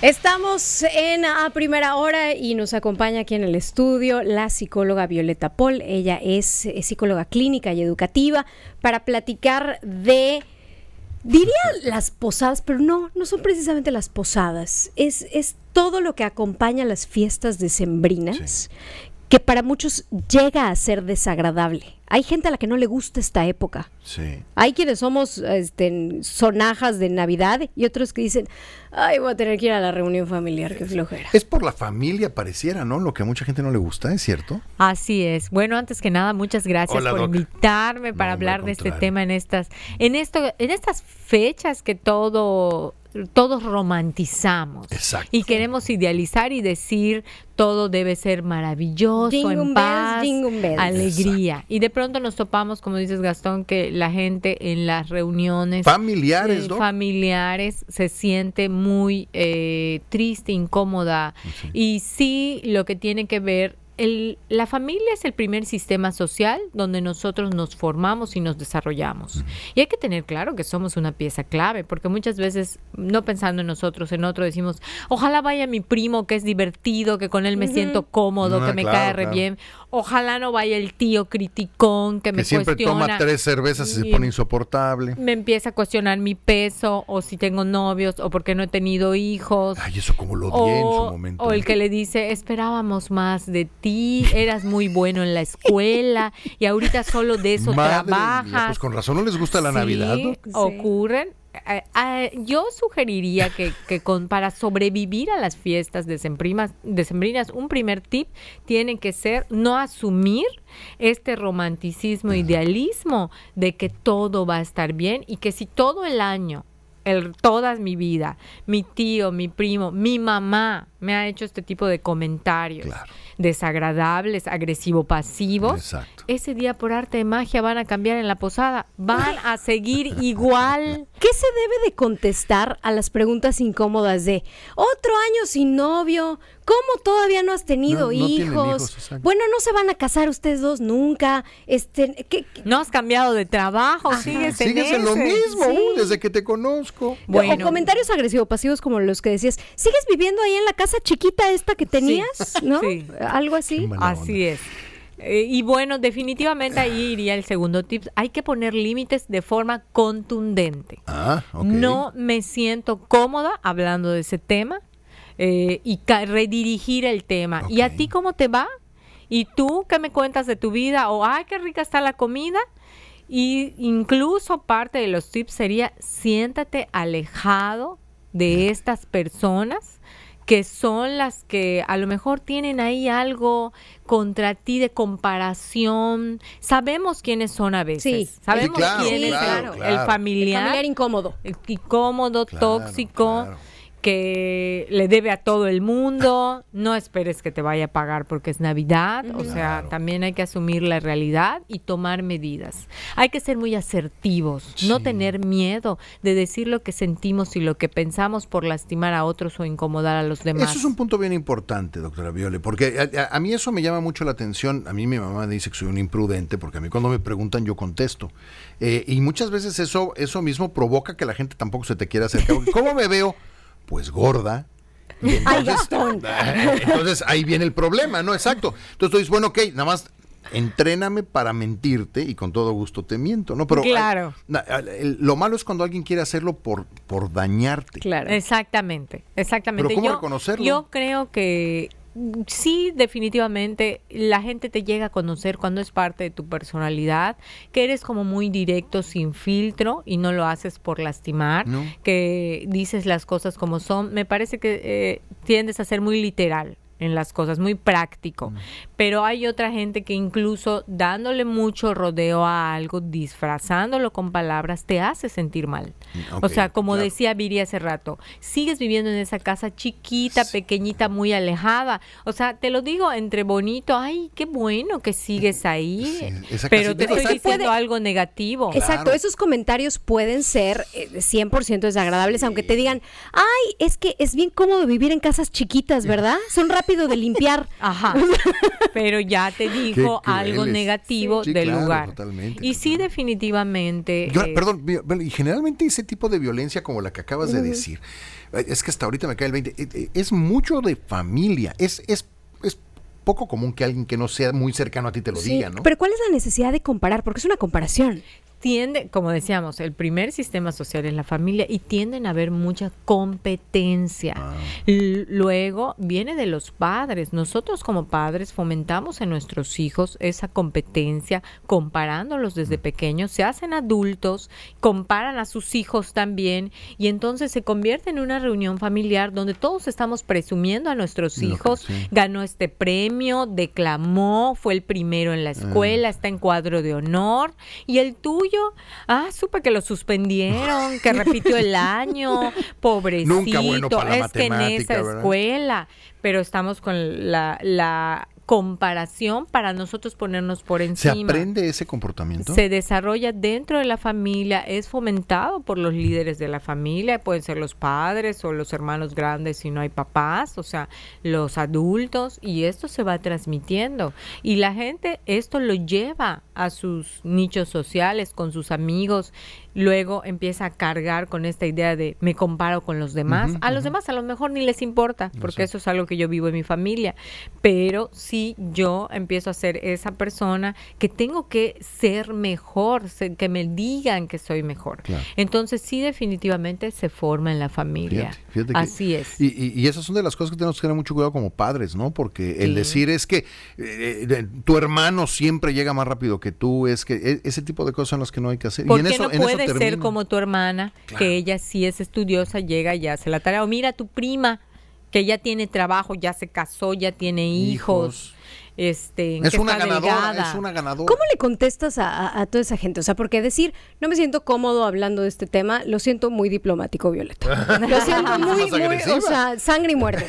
Estamos en a primera hora y nos acompaña aquí en el estudio la psicóloga Violeta Paul. Ella es, psicóloga clínica y educativa para platicar de Diría las posadas, pero no, no son precisamente las posadas. Es, es todo lo que acompaña las fiestas decembrinas, que para muchos llega a ser desagradable. Hay gente a la que no le gusta esta época. Sí. Hay quienes somos este, sonajas de Navidad y otros que dicen, ay, voy a tener que ir a la reunión familiar, qué flojera. Es por la familia, pareciera, ¿no? Lo que a mucha gente no le gusta, ¿es cierto? Así es. Bueno, antes que nada, muchas gracias Hola, por Doc. invitarme para No, hablar de este tema en estas, en esto, en estas fechas que todo todos romantizamos Exacto. y queremos idealizar y decir todo debe ser maravilloso, Jingle en paz, bells. alegría. Y de pronto nos topamos, como dices Gastón, que la gente en las reuniones Familiares, eh, ¿no? familiares se siente muy eh, triste, incómoda. Y sí, lo que tiene que ver, el, la familia es el primer sistema social donde nosotros nos formamos y nos desarrollamos. Y hay que tener claro que somos una pieza clave, porque muchas veces, no pensando en nosotros, en otro, decimos, ojalá vaya mi primo que es divertido, que con él me siento cómodo, Ah, que me claro, cae re claro. bien. Ojalá no vaya el tío criticón que, me Que siempre cuestiona toma tres cervezas y se pone insoportable. me empieza a cuestionar mi peso o si tengo novios o porque no he tenido hijos. Ay, eso como lo odié en su momento. o el que le dice, esperábamos más de ti, eras muy bueno en la escuela y ahorita solo de eso Madre mía, trabajas. pues con razón no les gusta la Sí, Navidad, ¿no? ocurren. Eh, yo sugeriría que, con, para sobrevivir a las fiestas decembrinas, un primer tip tiene que ser no asumir este romanticismo, idealismo de que todo va a estar bien y que si todo el año, el, toda mi vida, mi tío, mi primo, mi mamá me ha hecho este tipo de comentarios. Desagradables, agresivo-pasivos, Exacto. ese día por arte de magia van a cambiar en la posada, van a seguir igual. ¿Qué se debe de contestar a las preguntas incómodas de otro año sin novio? ¿Cómo todavía no has tenido No- no tienen hijos? bueno, no se van a casar ustedes dos nunca. Este, ¿qué- qué- No has cambiado de trabajo, sigues en Sigues en lo mismo, sí. uh, desde que te conozco. Bueno. O comentarios agresivos-pasivos como los que decías, ¿sigues viviendo ahí en la casa chiquita esta que tenías? ¿No? Sí. Algo así. Así onda. es. Eh, y bueno, definitivamente ahí iría el segundo tip. Hay que poner límites de forma contundente. Ah, ok. No me siento cómoda hablando de ese tema eh, y redirigir el tema. ¿Y a ti cómo te va? ¿Y tú qué me cuentas de tu vida? O, ay, qué rica está la comida. Y incluso parte de los tips sería siéntate alejado de estas personas que son las que a lo mejor tienen ahí algo contra ti de comparación. Sabemos quiénes son a veces. Sí. Sabemos Sí, claro, quién es claro, el, claro. el El familiar, familiar incómodo. el incómodo, Claro, tóxico, claro. Que le debe a todo el mundo. No esperes que te vaya a pagar porque es Navidad. O sea, Claro. también hay que asumir la realidad y tomar medidas. Hay que ser muy asertivos, no tener miedo de decir lo que sentimos y lo que pensamos por lastimar a otros o incomodar a los demás. Eso es un punto bien importante, doctora Viole, porque a, a- a mí eso me llama mucho la atención. A mí mi mamá me dice que soy un imprudente, porque a mí cuando me preguntan yo contesto. Eh, y muchas veces eso, eso mismo provoca que la gente tampoco se te quiera acercar. ¿Cómo me veo? Pues gorda. Y entonces, entonces ahí viene el problema, ¿no? Exacto. Entonces tú dices, bueno, ok, nada más entréname para mentirte y con todo gusto te miento, ¿no? Pero Claro. lo malo es cuando alguien quiere hacerlo por, por dañarte. Claro. Exactamente, exactamente. Pero ¿cómo yo, reconocerlo? Yo creo que sí, definitivamente, la gente te llega a conocer cuando es parte de tu personalidad, que eres como muy directo, sin filtro y no lo haces por lastimar, No. que dices las cosas como son. Me parece que eh, tiendes a ser muy literal en las cosas, muy práctico. Pero hay otra gente que incluso dándole mucho rodeo a algo, disfrazándolo con palabras, te hace sentir mal. o Ok, sea, como claro. decía Viri hace rato, sigues viviendo en esa casa chiquita, pequeñita, muy alejada. O sea, te lo digo entre bonito, ay, qué bueno que sigues ahí, Sí, pero te estoy diciendo algo negativo. Exacto, esos comentarios pueden ser eh, 100% desagradables, aunque te digan, ay, es que es bien cómodo vivir en casas chiquitas, ¿verdad? Son rápido de limpiar. Ajá. Pero ya te dijo algo negativo Sí, del claro, lugar. totalmente, y sí, definitivamente. Yo, eh, perdón, y generalmente ese tipo de violencia como la que acabas de decir, eh, es que hasta ahorita me cae el 20, eh, es mucho de familia, es, es, es poco común que alguien que no sea muy cercano a ti te lo Sí, diga, ¿no? Pero ¿cuál es la necesidad de comparar? Porque es una comparación. Tiende, como decíamos, el primer sistema social es la familia y tienden a haber mucha competencia. Ah. Luego viene de los padres. Nosotros como padres fomentamos en nuestros hijos esa competencia, comparándolos desde pequeños, se hacen adultos, comparan a sus hijos también y entonces se convierte en una reunión familiar donde todos estamos presumiendo a nuestros hijos, sí. ganó este premio, declamó, fue el primero en la escuela, está en cuadro de honor. Y el tuyo, ah, supe que lo suspendieron, que repitió el año, pobrecito, Nunca bueno para la es que en esa ¿verdad? escuela. Pero estamos con la, la comparación para nosotros ponernos por ¿Se encima. aprende ese comportamiento? Se desarrolla dentro de la familia, es fomentado por los líderes de la familia, pueden ser los padres o los hermanos grandes si no hay papás, o sea, los adultos, y esto se va transmitiendo. Y la gente esto lo lleva a sus nichos sociales, con sus amigos, luego empieza a cargar con esta idea de me comparo con los demás. A los demás a lo mejor ni les importa, porque eso es algo que yo vivo en mi familia, pero sí yo empiezo a ser esa persona que tengo que ser mejor, se- que me digan que soy mejor. Claro. Entonces sí definitivamente se forma en la familia. Fíjate, fíjate que- Así es. Y, y- y esas son de las cosas que tenemos que tener mucho cuidado como padres, ¿no? Porque el decir es que eh, eh, tu hermano siempre llega más rápido que tú, es que e- ese tipo de cosas son las que no hay que hacer. ¿Por y en qué eso, no en eso puedes ser como tu hermana, Claro. que ella sí es estudiosa, llega y hace la tarea? O mira tu prima, que ya tiene trabajo, ya se casó, ya tiene hijos. Hijos. Este, Es una ganadora, delgada. es una ganadora. ¿Cómo le contestas a, a- a toda esa gente? O sea, porque decir, no me siento cómodo hablando de este tema, lo siento muy diplomático, Violeta. Lo siento muy, muy, o sea, sangre y muerte.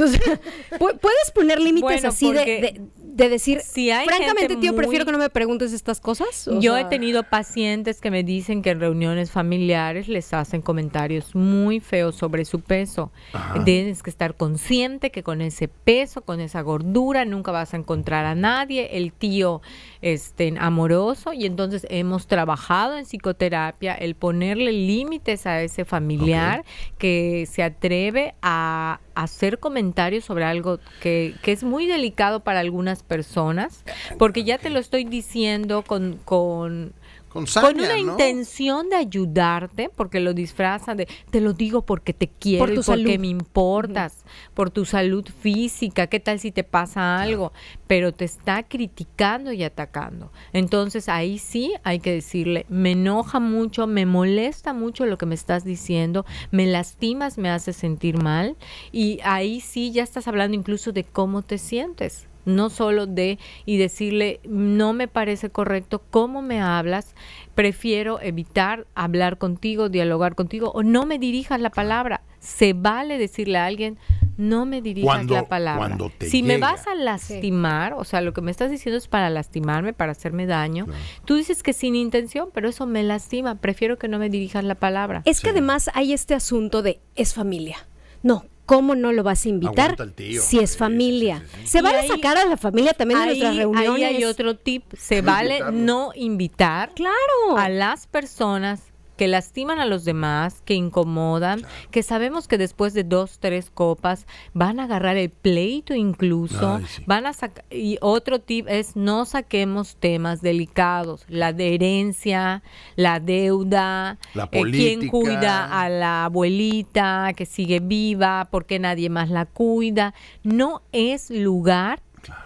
O sea, pu- ¿Puedes poner límites Bueno, así de, porque de- de decir, si hay francamente, tío, muy- prefiero que no me preguntes estas cosas? O Yo sea, he tenido pacientes que me dicen que en reuniones familiares les hacen comentarios muy feos sobre su peso. Tienes que estar consciente que con ese peso, con esa gordura, nunca vas a encontrar a nadie. El tío este, amoroso y entonces hemos trabajado en psicoterapia el ponerle límites a ese familiar que se atreve a hacer comentarios sobre algo que, que es muy delicado para algunas personas, porque ya te lo estoy diciendo con, con, Con una ¿no? intención de ayudarte, porque lo disfrazan de, te lo digo porque te quiero Por y porque salud. me importas, por tu salud física, qué tal si te pasa algo, pero te está criticando y atacando. Entonces ahí sí hay que decirle, me enoja mucho, me molesta mucho lo que me estás diciendo, me lastimas, me hace sentir mal y ahí sí ya estás hablando incluso de cómo te sientes no solo de y decirle no me parece correcto cómo me hablas, prefiero evitar hablar contigo, dialogar contigo o no me dirijas la palabra. Se vale decirle a alguien no me dirijas Cuando- la palabra. cuando te si me vas a lastimar, o sea, lo que me estás diciendo es para lastimarme, para hacerme daño. Claro. Tú dices que sin intención, pero eso me lastima. Prefiero que no me dirijas la palabra. Es que además hay este asunto de, es familia. No, ¿cómo no lo vas a invitar tío. si es familia? sí, sí, sí. Se Y vale ahí- sacar a la familia también de nuestras reuniones. ahí hay otro tip. Se vale no invitar Claro. a las personas que lastiman a los demás, que incomodan, que sabemos que después de dos, tres copas van a agarrar el pleito incluso, Ay, sí. van a sacar, y otro tip es no saquemos temas delicados, la de herencia, la deuda, La eh, quién cuida a la abuelita que sigue viva, por qué nadie más la cuida, no es lugar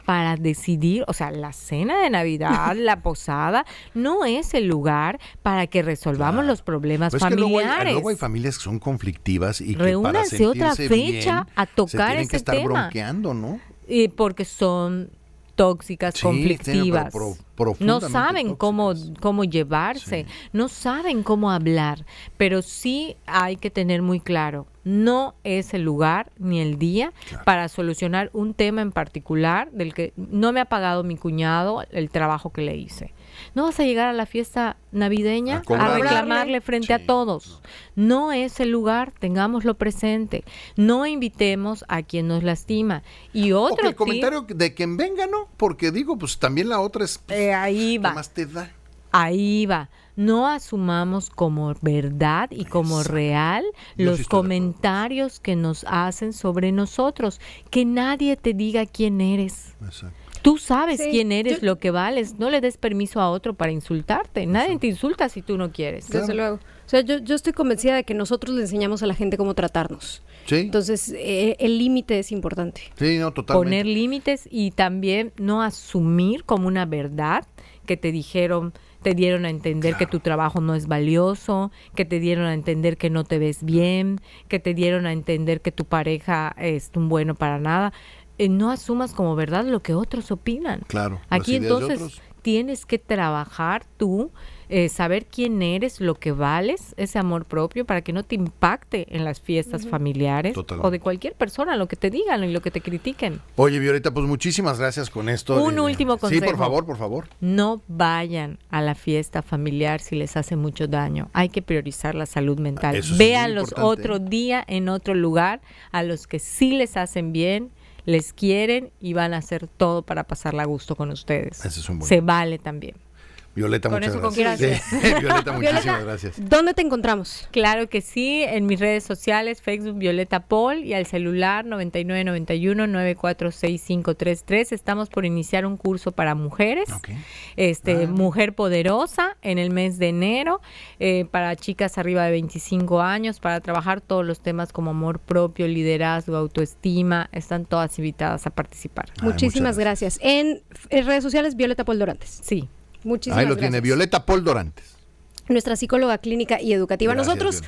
para decidir, o sea, la cena de Navidad, la posada, no es el lugar para que resolvamos Claro. los problemas Pero es que luego hay- familiares. luego hay familias que son conflictivas y que para Reúnanse otra sentirse fecha bien, a tocar se tienen ese que estar tema. bronqueando, ¿no? Y porque son tóxicas, Sí, conflictivas. sí, pero pro- no saben cómo, tóxicas. cómo llevarse, Sí. no saben cómo hablar, pero sí hay que tener muy claro, no es el lugar ni el día Claro. para solucionar un tema en particular del que no me ha pagado mi cuñado el trabajo que le hice. No vas a llegar a la fiesta navideña A reclamarle frente a todos. No es el lugar, tengámoslo presente. No invitemos a quien nos lastima. Y otro el comentario de quien venga, ¿no? Porque digo, pues también la otra es... pues, Eh, ahí ¿qué va. más te da? Ahí va. No asumamos como verdad y como Exacto. real Yo los comentarios que nos hacen sobre nosotros. Que nadie te diga quién eres. Exacto. Tú sabes Sí, quién eres, yo- lo que vales. No le des permiso a otro para insultarte. Nadie te insulta si tú no quieres. Claro. Desde luego. O sea, yo, yo estoy convencida de que nosotros le enseñamos a la gente cómo tratarnos. Sí, Entonces, eh, el límite es importante. sí, no, totalmente. Poner límites y también no asumir como una verdad que te dijeron, te dieron a entender que tu trabajo no es valioso, que te dieron a entender que no te ves bien, que te dieron a entender que tu pareja es un bueno para nada. Eh, no asumas como verdad lo que otros opinan. Claro, Aquí entonces tienes que trabajar tú, eh, saber quién eres, lo que vales, ese amor propio, para que no te impacte en las fiestas familiares Totalmente. o de cualquier persona, lo que te digan y lo que te critiquen. Oye, Violeta, pues muchísimas gracias con esto. Un último Sí, consejo. por favor, por favor. No vayan a la fiesta familiar si les hace mucho daño. Hay que priorizar la salud mental. Eso sí Véanlos otro día en otro lugar, a los que sí les hacen bien, les quieren y van a hacer todo para pasarla a gusto con ustedes. Ese es un buen Se vale también. Violeta, Con muchas eso, con gracias. Sí. Violeta, muchísimas Violeta, gracias. ¿Dónde te encontramos? Claro que sí, en mis redes sociales, Facebook Violeta Paul y al celular 9991-946533. Estamos por iniciar un curso para mujeres, este, Ah. Mujer Poderosa, en el mes de enero, eh, para chicas arriba de 25 años, para trabajar todos los temas como amor propio, liderazgo, autoestima. Están todas invitadas a participar. Ay, Muchísimas gracias. En, en redes sociales, Violeta Paul Dorantes. Sí. Muchísimas Ahí lo gracias. tiene Violeta Paul Dorantes. Nuestra psicóloga clínica y educativa. Gracias, Nosotros.